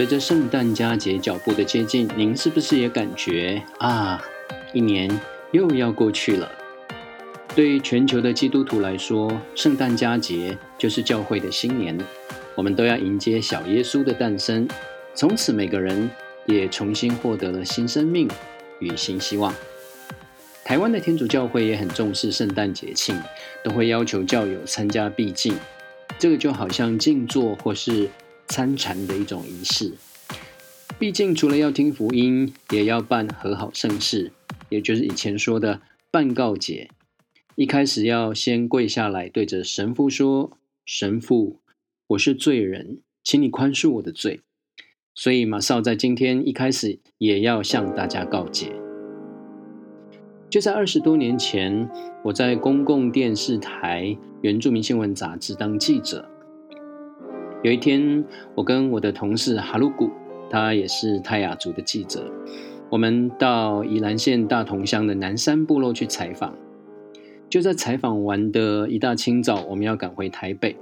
随着圣诞佳节脚步的接近，您是不是也感觉啊，一年又要过去了？对全球的基督徒来说，圣诞佳节就是教会的新年，我们都要迎接小耶稣的诞生。从此，每个人也重新获得了新生命与新希望。台湾的天主教会也很重视圣诞节庆，都会要求教友参加毕竟，这个就好像静坐或是。参禅的一种仪式，毕竟除了要听福音，也要办和好盛事，也就是以前说的办告解。一开始要先跪下来，对着神父说：“神父，我是罪人，请你宽恕我的罪。”所以马少在今天一开始也要向大家告解。就在二十多年前，我在公共电视台原住民新闻杂志当记者。有一天，我跟我的同事哈鲁古，他也是泰雅族的记者，我们到宜兰县大同乡的南山部落去采访。就在采访完的一大清早，我们要赶回台北，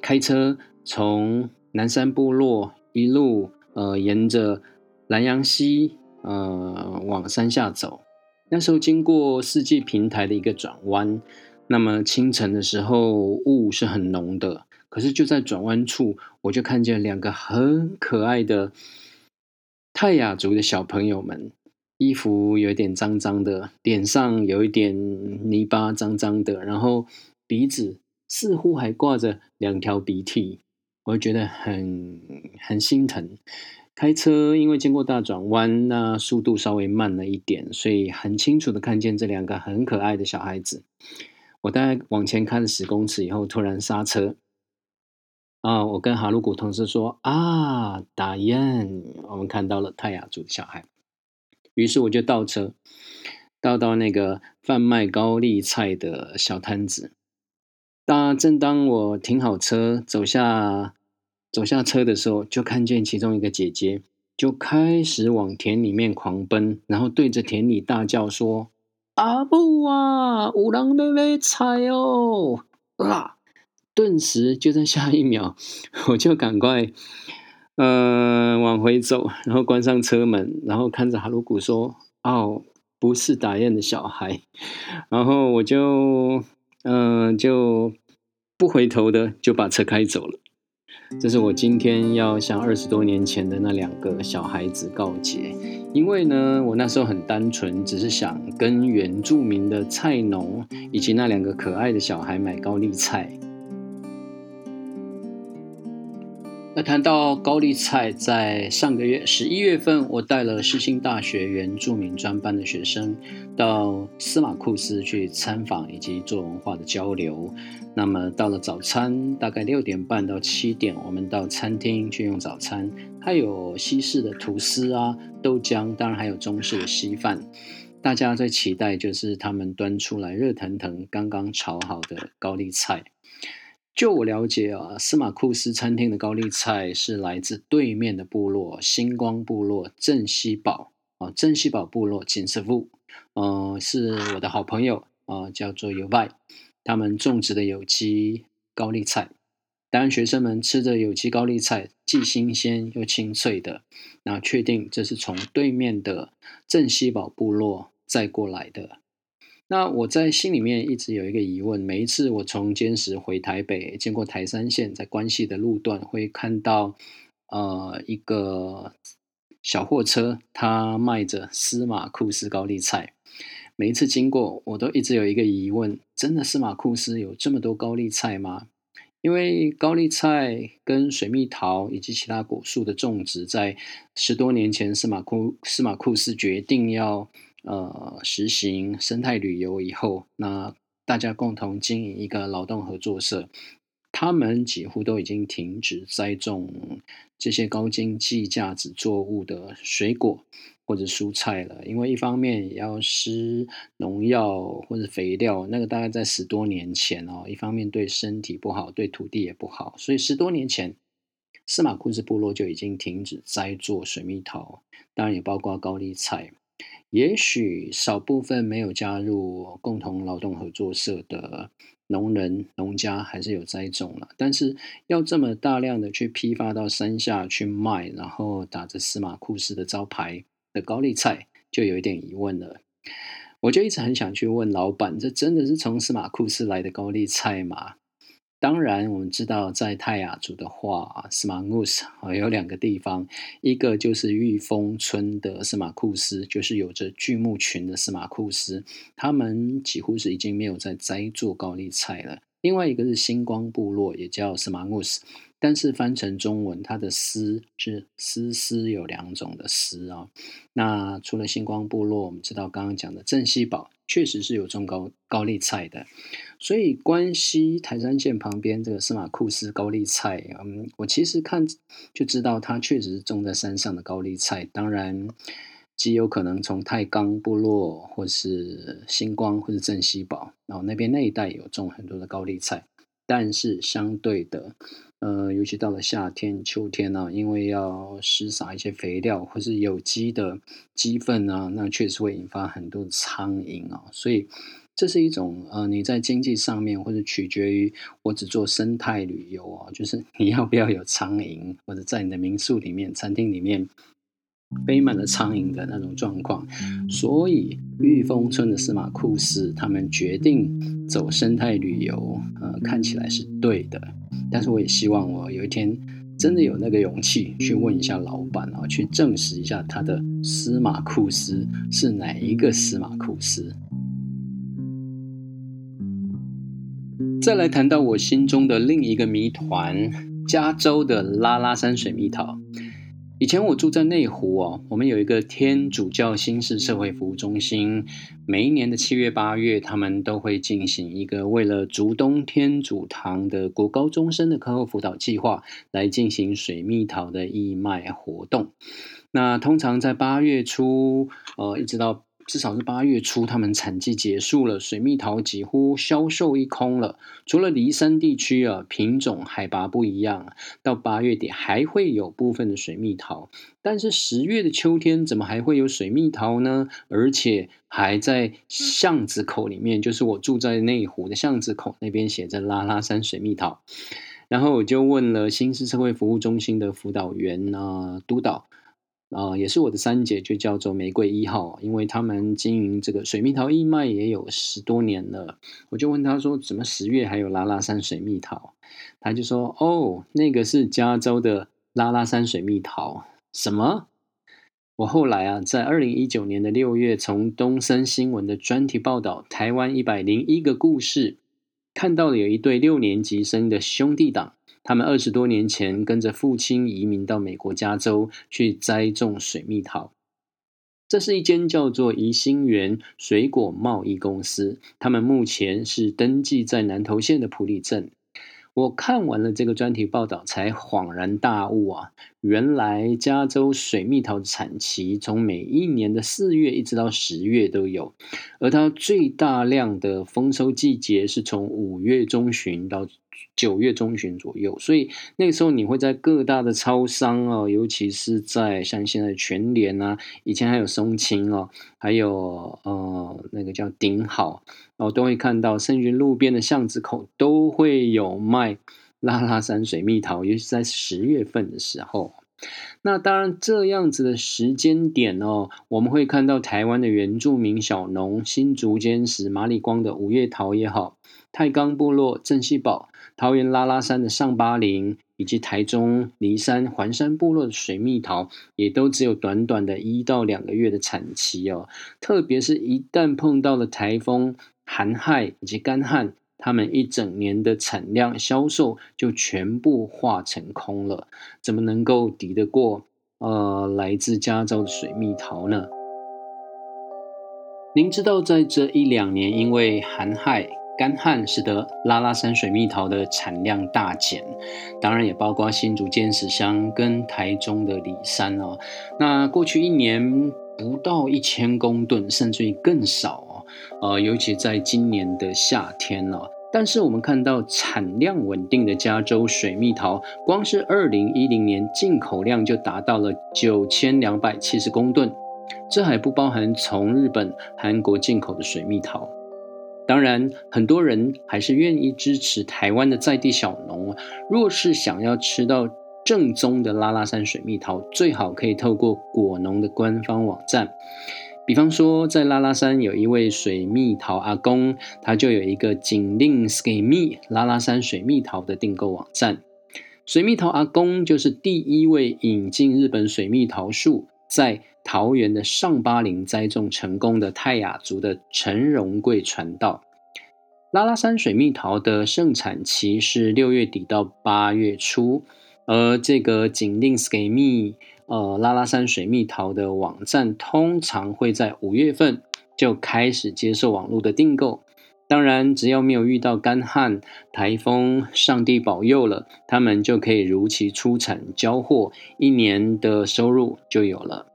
开车从南山部落一路呃沿着南洋溪呃往山下走。那时候经过四季平台的一个转弯，那么清晨的时候雾是很浓的。可是就在转弯处，我就看见两个很可爱的泰雅族的小朋友们，衣服有点脏脏的，脸上有一点泥巴脏脏的，然后鼻子似乎还挂着两条鼻涕，我就觉得很很心疼。开车因为经过大转弯，那速度稍微慢了一点，所以很清楚的看见这两个很可爱的小孩子。我大概往前开了十公尺以后，突然刹车。啊！我跟哈鲁古同事说啊，打雁，我们看到了泰雅族的小孩，于是我就倒车，倒到那个贩卖高丽菜的小摊子。当正当我停好车，走下走下车的时候，就看见其中一个姐姐就开始往田里面狂奔，然后对着田里大叫说：“阿布啊，五郎妹妹菜哦！”啊！顿时就在下一秒，我就赶快，呃，往回走，然后关上车门，然后看着哈鲁古说：“哦，不是打雁的小孩。”然后我就，嗯，就不回头的就把车开走了。这是我今天要向二十多年前的那两个小孩子告诫，因为呢，我那时候很单纯，只是想跟原住民的菜农以及那两个可爱的小孩买高丽菜。那谈到高丽菜，在上个月十一月份，我带了世新大学原住民专班的学生到司马库斯去参访以及做文化的交流。那么到了早餐，大概六点半到七点，我们到餐厅去用早餐。它有西式的吐司啊、豆浆，当然还有中式的稀饭。大家最期待就是他们端出来热腾腾、刚刚炒好的高丽菜。就我了解啊，司马库斯餐厅的高丽菜是来自对面的部落——星光部落镇西堡啊，镇西堡部落锦师傅，嗯，是我的好朋友啊，叫做尤拜，他们种植的有机高丽菜。当，学生们吃着有机高丽菜，既新鲜又清脆的，那确定这是从对面的镇西堡部落载过来的。那我在心里面一直有一个疑问，每一次我从坚石回台北，经过台三线，在关系的路段会看到，呃，一个小货车，它卖着司马库斯高丽菜。每一次经过，我都一直有一个疑问：真的司马库斯有这么多高丽菜吗？因为高丽菜跟水蜜桃以及其他果树的种植，在十多年前，司马库司马库斯决定要。呃，实行生态旅游以后，那大家共同经营一个劳动合作社，他们几乎都已经停止栽种这些高经济价值作物的水果或者蔬菜了，因为一方面也要施农药或者肥料，那个大概在十多年前哦，一方面对身体不好，对土地也不好，所以十多年前，司马库斯部落就已经停止栽作水蜜桃，当然也包括高丽菜。也许少部分没有加入共同劳动合作社的农人、农家还是有栽种了，但是要这么大量的去批发到山下去卖，然后打着司马库斯的招牌的高丽菜，就有一点疑问了。我就一直很想去问老板，这真的是从司马库斯来的高丽菜吗？当然，我们知道在泰雅族的话，司马库斯啊有两个地方，一个就是玉峰村的司马库斯，就是有着巨木群的司马库斯，他们几乎是已经没有在栽做高丽菜了。另外一个是星光部落，也叫司马库斯。但是翻成中文，它的“丝”是“丝丝”有两种的“丝”啊。那除了星光部落，我们知道刚刚讲的镇西堡确实是有种高高丽菜的。所以关西台山县旁边这个司马库斯高丽菜，嗯，我其实看就知道它确实是种在山上的高丽菜。当然，极有可能从太钢部落，或是星光，或是镇西堡，然后那边那一带有种很多的高丽菜。但是相对的，呃，尤其到了夏天、秋天呢，因为要施撒一些肥料或是有机的鸡粪啊，那确实会引发很多的苍蝇啊。所以这是一种呃，你在经济上面或者取决于我只做生态旅游啊，就是你要不要有苍蝇，或者在你的民宿里面、餐厅里面。背满了苍蝇的那种状况，所以玉峰村的司马库斯他们决定走生态旅游，呃，看起来是对的。但是我也希望我有一天真的有那个勇气去问一下老板啊，去证实一下他的司马库斯是哪一个司马库斯。再来谈到我心中的另一个谜团——加州的拉拉山水蜜桃。以前我住在内湖哦，我们有一个天主教新式社会服务中心，每一年的七月八月，他们都会进行一个为了竹东天主堂的国高中生的课后辅导计划，来进行水蜜桃的义卖活动。那通常在八月初，呃，一直到。至少是八月初，他们产季结束了，水蜜桃几乎销售一空了。除了离山地区啊，品种海拔不一样，到八月底还会有部分的水蜜桃。但是十月的秋天，怎么还会有水蜜桃呢？而且还在巷子口里面，就是我住在内湖的巷子口那边，写着拉拉山水蜜桃。然后我就问了新市社会服务中心的辅导员啊，督导。啊，也是我的三姐，就叫做玫瑰一号，因为他们经营这个水蜜桃义卖也有十多年了。我就问他说，怎么十月还有拉拉山水蜜桃？他就说，哦，那个是加州的拉拉山水蜜桃。什么？我后来啊，在二零一九年的六月，从东森新闻的专题报道《台湾一百零一个故事》，看到了有一对六年级生的兄弟党。他们二十多年前跟着父亲移民到美国加州去栽种水蜜桃。这是一间叫做宜兴园水果贸易公司，他们目前是登记在南投县的埔里镇。我看完了这个专题报道，才恍然大悟啊！原来加州水蜜桃的产期从每一年的四月一直到十月都有，而它最大量的丰收季节是从五月中旬到。九月中旬左右，所以那个时候你会在各大的超商哦，尤其是在像现在全联啊，以前还有松青哦，还有呃那个叫顶好哦，都会看到，甚至路边的巷子口都会有卖拉拉山水蜜桃，尤其是在十月份的时候。那当然，这样子的时间点哦，我们会看到台湾的原住民小农新竹坚石马里光的五月桃也好，太钢部落镇西堡。桃园拉拉山的上巴林，以及台中梨山环山部落的水蜜桃，也都只有短短的一到两个月的产期哦。特别是一旦碰到了台风、寒害以及干旱，他们一整年的产量销售就全部化成空了。怎么能够抵得过呃来自加州的水蜜桃呢？您知道，在这一两年，因为寒害。干旱使得拉拉山水蜜桃的产量大减，当然也包括新竹尖石乡跟台中的里山哦。那过去一年不到一千公吨，甚至于更少哦。呃，尤其在今年的夏天呢。但是我们看到产量稳定的加州水蜜桃，光是二零一零年进口量就达到了九千两百七十公吨。这还不包含从日本、韩国进口的水蜜桃。当然，很多人还是愿意支持台湾的在地小农。若是想要吃到正宗的拉拉山水蜜桃，最好可以透过果农的官方网站。比方说，在拉拉山有一位水蜜桃阿公，他就有一个紧令 ski 蜜拉拉山水蜜桃的订购网站。水蜜桃阿公就是第一位引进日本水蜜桃树，在桃园的上巴林栽种成功的泰雅族的陈荣贵传道。拉拉山水蜜桃的盛产期是六月底到八月初，而这个紧令 ski 蜜。呃，拉拉山水蜜桃的网站通常会在五月份就开始接受网络的订购。当然，只要没有遇到干旱、台风，上帝保佑了，他们就可以如期出产交货，一年的收入就有了。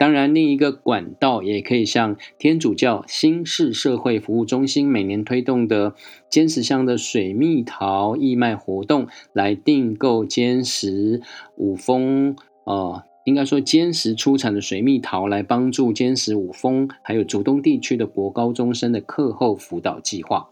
当然，另一个管道也可以像天主教新市社会服务中心每年推动的坚石乡的水蜜桃义卖活动来订购坚石五峰呃。应该说，坚实出产的水蜜桃来帮助坚实五峰还有竹东地区的国高中生的课后辅导计划。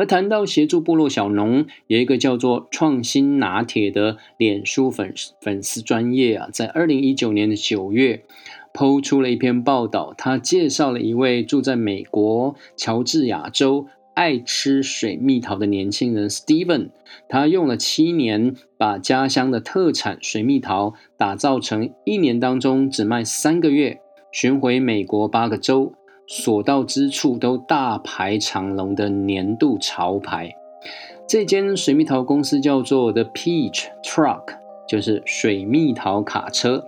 而谈到协助部落小农，有一个叫做“创新拿铁”的脸书粉粉丝专业啊，在二零一九年的九月，抛出了一篇报道，他介绍了一位住在美国乔治亚州。爱吃水蜜桃的年轻人 Steven，他用了七年，把家乡的特产水蜜桃打造成一年当中只卖三个月，巡回美国八个州，所到之处都大排长龙的年度潮牌。这间水蜜桃公司叫做 The Peach Truck，就是水蜜桃卡车。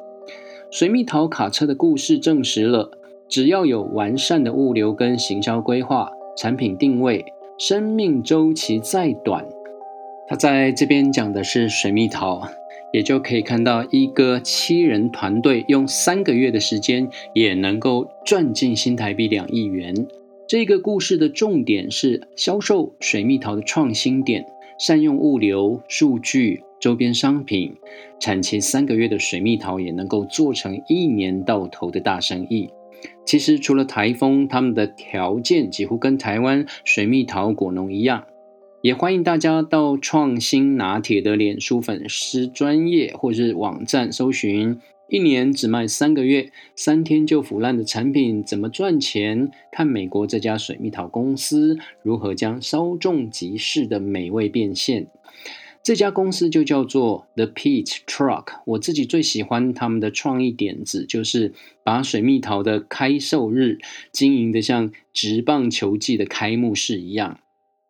水蜜桃卡车的故事证实了，只要有完善的物流跟行销规划。产品定位，生命周期再短，他在这边讲的是水蜜桃，也就可以看到一个七人团队用三个月的时间也能够赚进新台币两亿元。这个故事的重点是销售水蜜桃的创新点，善用物流、数据、周边商品，产期三个月的水蜜桃也能够做成一年到头的大生意。其实除了台风，他们的条件几乎跟台湾水蜜桃果农一样。也欢迎大家到创新拿铁的脸书粉丝专业或是网站搜寻，一年只卖三个月、三天就腐烂的产品怎么赚钱？看美国这家水蜜桃公司如何将稍纵即逝的美味变现。这家公司就叫做 The Peach Truck。我自己最喜欢他们的创意点子，就是把水蜜桃的开售日经营的像职棒球季的开幕式一样。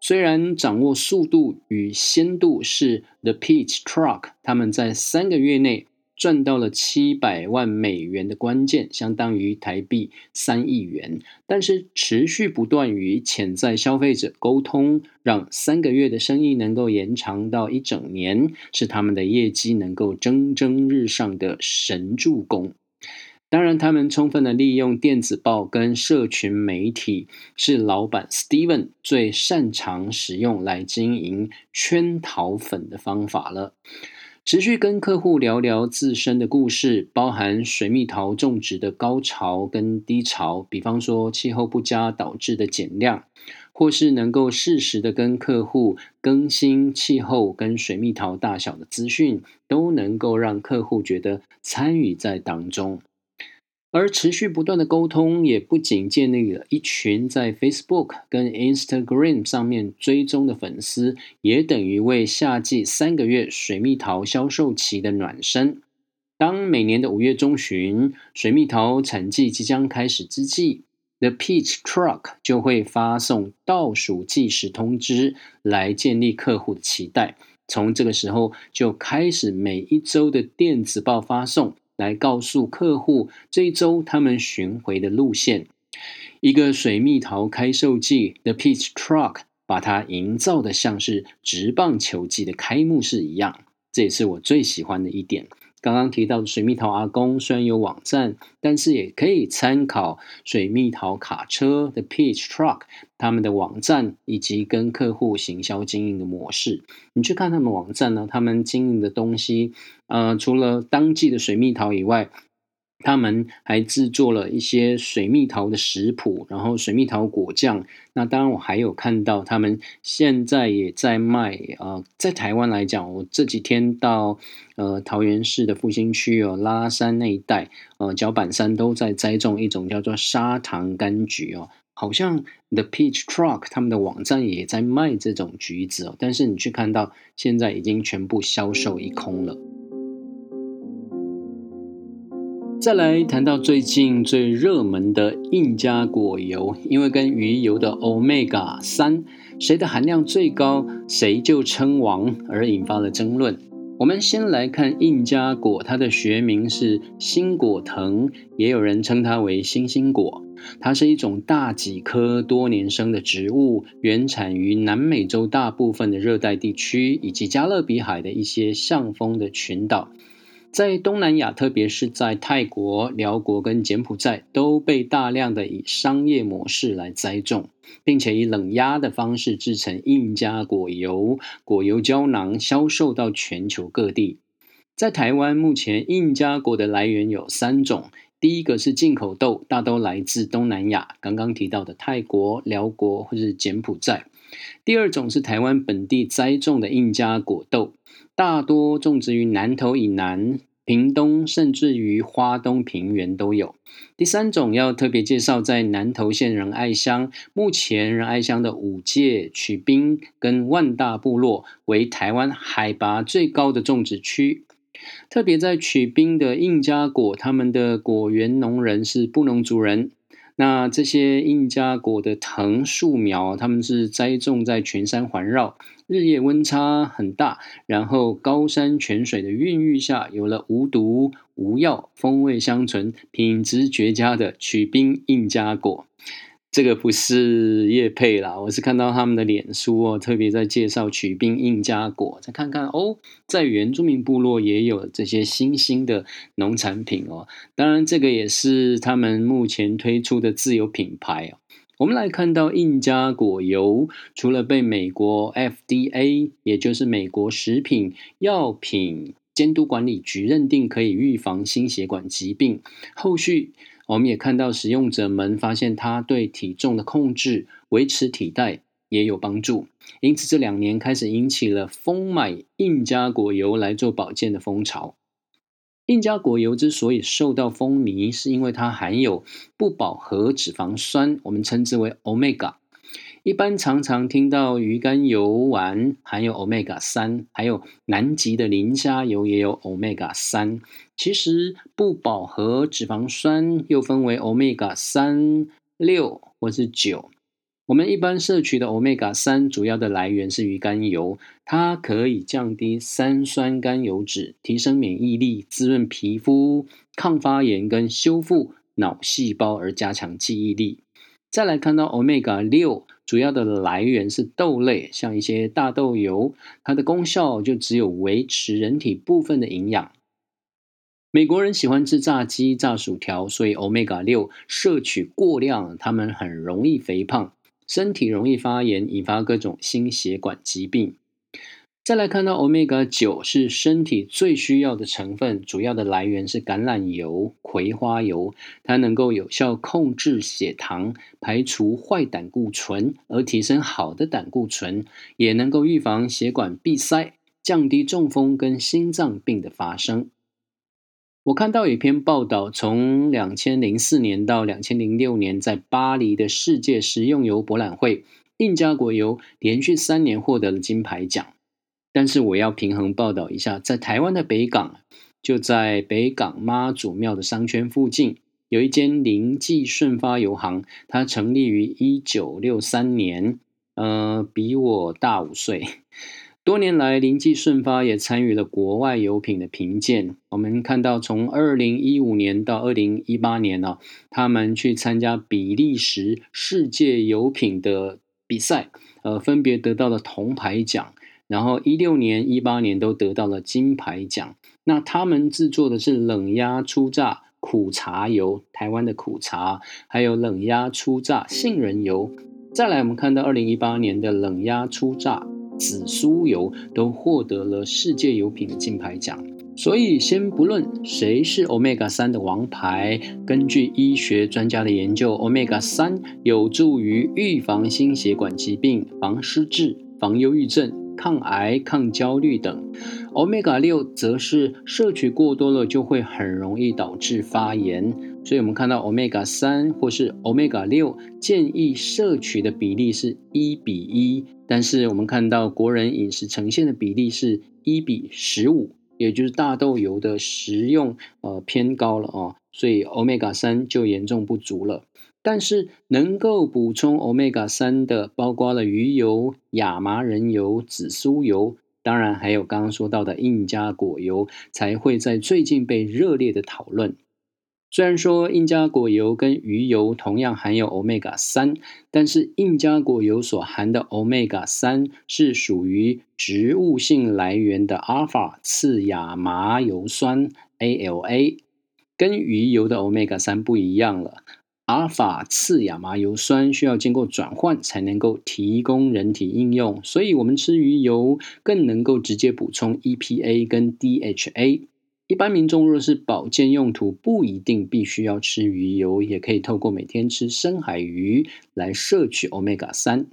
虽然掌握速度与鲜度是 The Peach Truck，他们在三个月内。赚到了七百万美元的关键，相当于台币三亿元。但是持续不断与潜在消费者沟通，让三个月的生意能够延长到一整年，是他们的业绩能够蒸蒸日上的神助攻。当然，他们充分的利用电子报跟社群媒体，是老板 Steven 最擅长使用来经营圈桃粉的方法了。持续跟客户聊聊自身的故事，包含水蜜桃种植的高潮跟低潮，比方说气候不佳导致的减量，或是能够适时的跟客户更新气候跟水蜜桃大小的资讯，都能够让客户觉得参与在当中。而持续不断的沟通，也不仅建立了一群在 Facebook 跟 Instagram 上面追踪的粉丝，也等于为夏季三个月水蜜桃销售期的暖身。当每年的五月中旬，水蜜桃产季即将开始之际，The Peach Truck 就会发送倒数计时通知，来建立客户的期待。从这个时候就开始每一周的电子报发送。来告诉客户这一周他们巡回的路线。一个水蜜桃开售季，The Peach Truck，把它营造的像是直棒球季的开幕式一样，这也是我最喜欢的一点。刚刚提到的水蜜桃阿公虽然有网站，但是也可以参考水蜜桃卡车的 Peach Truck 他们的网站以及跟客户行销经营的模式。你去看他们网站呢，他们经营的东西，呃，除了当季的水蜜桃以外，他们还制作了一些水蜜桃的食谱，然后水蜜桃果酱。那当然，我还有看到他们现在也在卖啊，在台湾来讲，我这几天到呃桃园市的复兴区哦，拉山那一带，呃脚板山都在栽种一种叫做砂糖柑橘哦，好像 The Peach Truck 他们的网站也在卖这种橘子哦，但是你去看到现在已经全部销售一空了。再来谈到最近最热门的印加果油，因为跟鱼油的 Omega 三谁的含量最高，谁就称王，而引发了争论。我们先来看印加果，它的学名是星果藤，也有人称它为星星果。它是一种大戟科多年生的植物，原产于南美洲大部分的热带地区，以及加勒比海的一些向风的群岛。在东南亚，特别是在泰国、辽国跟柬埔寨，都被大量的以商业模式来栽种，并且以冷压的方式制成印加果油、果油胶囊，销售到全球各地。在台湾，目前印加果的来源有三种：第一个是进口豆，大都来自东南亚，刚刚提到的泰国、辽国或是柬埔寨；第二种是台湾本地栽种的印加果豆。大多种植于南投以南、屏东，甚至于花东平原都有。第三种要特别介绍，在南投县仁爱乡，目前仁爱乡的五界、曲滨跟万大部落为台湾海拔最高的种植区。特别在曲滨的印加果，他们的果园农人是布农族人。那这些印加果的藤树苗，他们是栽种在群山环绕。日夜温差很大，然后高山泉水的孕育下，有了无毒无药、风味香醇、品质绝佳的曲冰印加果。这个不是叶配啦，我是看到他们的脸书哦，特别在介绍曲冰印加果。再看看哦，在原住民部落也有这些新兴的农产品哦。当然，这个也是他们目前推出的自有品牌哦。我们来看到印加果油，除了被美国 FDA，也就是美国食品药品监督管理局认定可以预防心血管疾病，后续我们也看到使用者们发现它对体重的控制、维持体态也有帮助，因此这两年开始引起了疯买印加果油来做保健的风潮。印加果油之所以受到风靡，是因为它含有不饱和脂肪酸，我们称之为 omega。一般常常听到鱼肝油丸含有 omega 三，还有南极的磷虾油也有 omega 三。其实不饱和脂肪酸又分为 omega 三、六或是九。我们一般摄取的 omega 三主要的来源是鱼肝油，它可以降低三酸甘油脂，提升免疫力，滋润皮肤，抗发炎跟修复脑细胞，而加强记忆力。再来看到 omega 六，主要的来源是豆类，像一些大豆油，它的功效就只有维持人体部分的营养。美国人喜欢吃炸鸡、炸薯条，所以 omega 六摄取过量，他们很容易肥胖。身体容易发炎，引发各种心血管疾病。再来看到 omega 九是身体最需要的成分，主要的来源是橄榄油、葵花油，它能够有效控制血糖，排除坏胆固醇，而提升好的胆固醇，也能够预防血管闭塞，降低中风跟心脏病的发生。我看到一篇报道，从两千零四年到两千零六年，在巴黎的世界食用油博览会，印加果油连续三年获得了金牌奖。但是我要平衡报道一下，在台湾的北港，就在北港妈祖庙的商圈附近，有一间林记顺发油行，它成立于一九六三年，呃，比我大五岁。多年来，林记顺发也参与了国外油品的评鉴。我们看到，从二零一五年到二零一八年呢，他们去参加比利时世界油品的比赛，呃，分别得到了铜牌奖。然后一六年、一八年都得到了金牌奖。那他们制作的是冷压初榨苦茶油，台湾的苦茶，还有冷压初榨杏仁油。再来，我们看到二零一八年的冷压初榨。紫苏油都获得了世界油品的金牌奖。所以，先不论谁是 Omega 三的王牌，根据医学专家的研究，Omega 三有助于预防心血管疾病、防失智、防忧郁症、抗癌、抗焦虑等。Omega 六则是摄取过多了就会很容易导致发炎。所以我们看到 Omega 三或是 Omega 六建议摄取的比例是一比一，但是我们看到国人饮食呈现的比例是一比十五。也就是大豆油的食用呃偏高了哦，所以 omega 三就严重不足了。但是能够补充 omega 三的，包括了鱼油、亚麻仁油、紫苏油，当然还有刚刚说到的印加果油，才会在最近被热烈的讨论。虽然说印加果油跟鱼油同样含有 omega 三，但是印加果油所含的 omega 三是属于植物性来源的阿尔法次亚麻油酸 ALA，跟鱼油的 omega 三不一样了。阿尔法次亚麻油酸需要经过转换才能够提供人体应用，所以我们吃鱼油更能够直接补充 EPA 跟 DHA。一般民众若是保健用途，不一定必须要吃鱼油，也可以透过每天吃深海鱼来摄取 omega 三。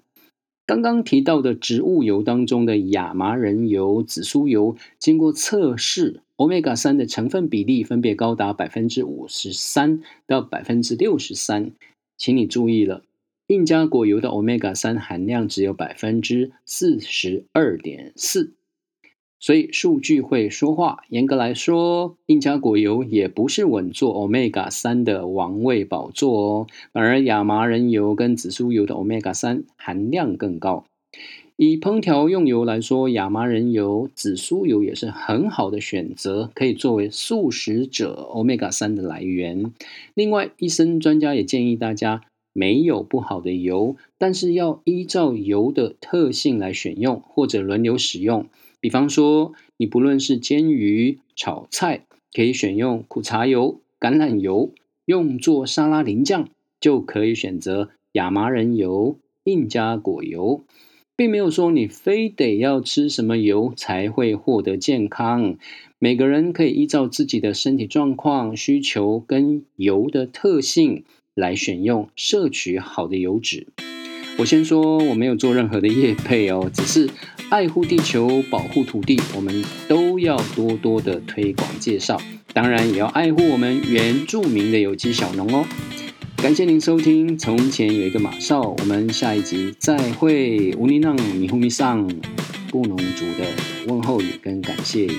刚刚提到的植物油当中的亚麻仁油、紫苏油，经过测试，omega 三的成分比例分别高达百分之五十三到百分之六十三。请你注意了，印加果油的 omega 三含量只有百分之四十二点四。所以数据会说话。严格来说，印加果油也不是稳坐 omega 三的王位宝座哦，反而亚麻仁油跟紫苏油的 omega 三含量更高。以烹调用油来说，亚麻仁油、紫苏油也是很好的选择，可以作为素食者 omega 三的来源。另外，医生专家也建议大家，没有不好的油，但是要依照油的特性来选用，或者轮流使用。比方说，你不论是煎鱼、炒菜，可以选用苦茶油、橄榄油；用作沙拉淋酱，就可以选择亚麻仁油、印加果油，并没有说你非得要吃什么油才会获得健康。每个人可以依照自己的身体状况、需求跟油的特性来选用摄取好的油脂。我先说，我没有做任何的业配哦，只是爱护地球、保护土地，我们都要多多的推广介绍。当然，也要爱护我们原住民的有机小农哦。感谢您收听《从前有一个马少》，我们下一集再会。乌尼浪米呼米上布农族的问候语跟感谢语。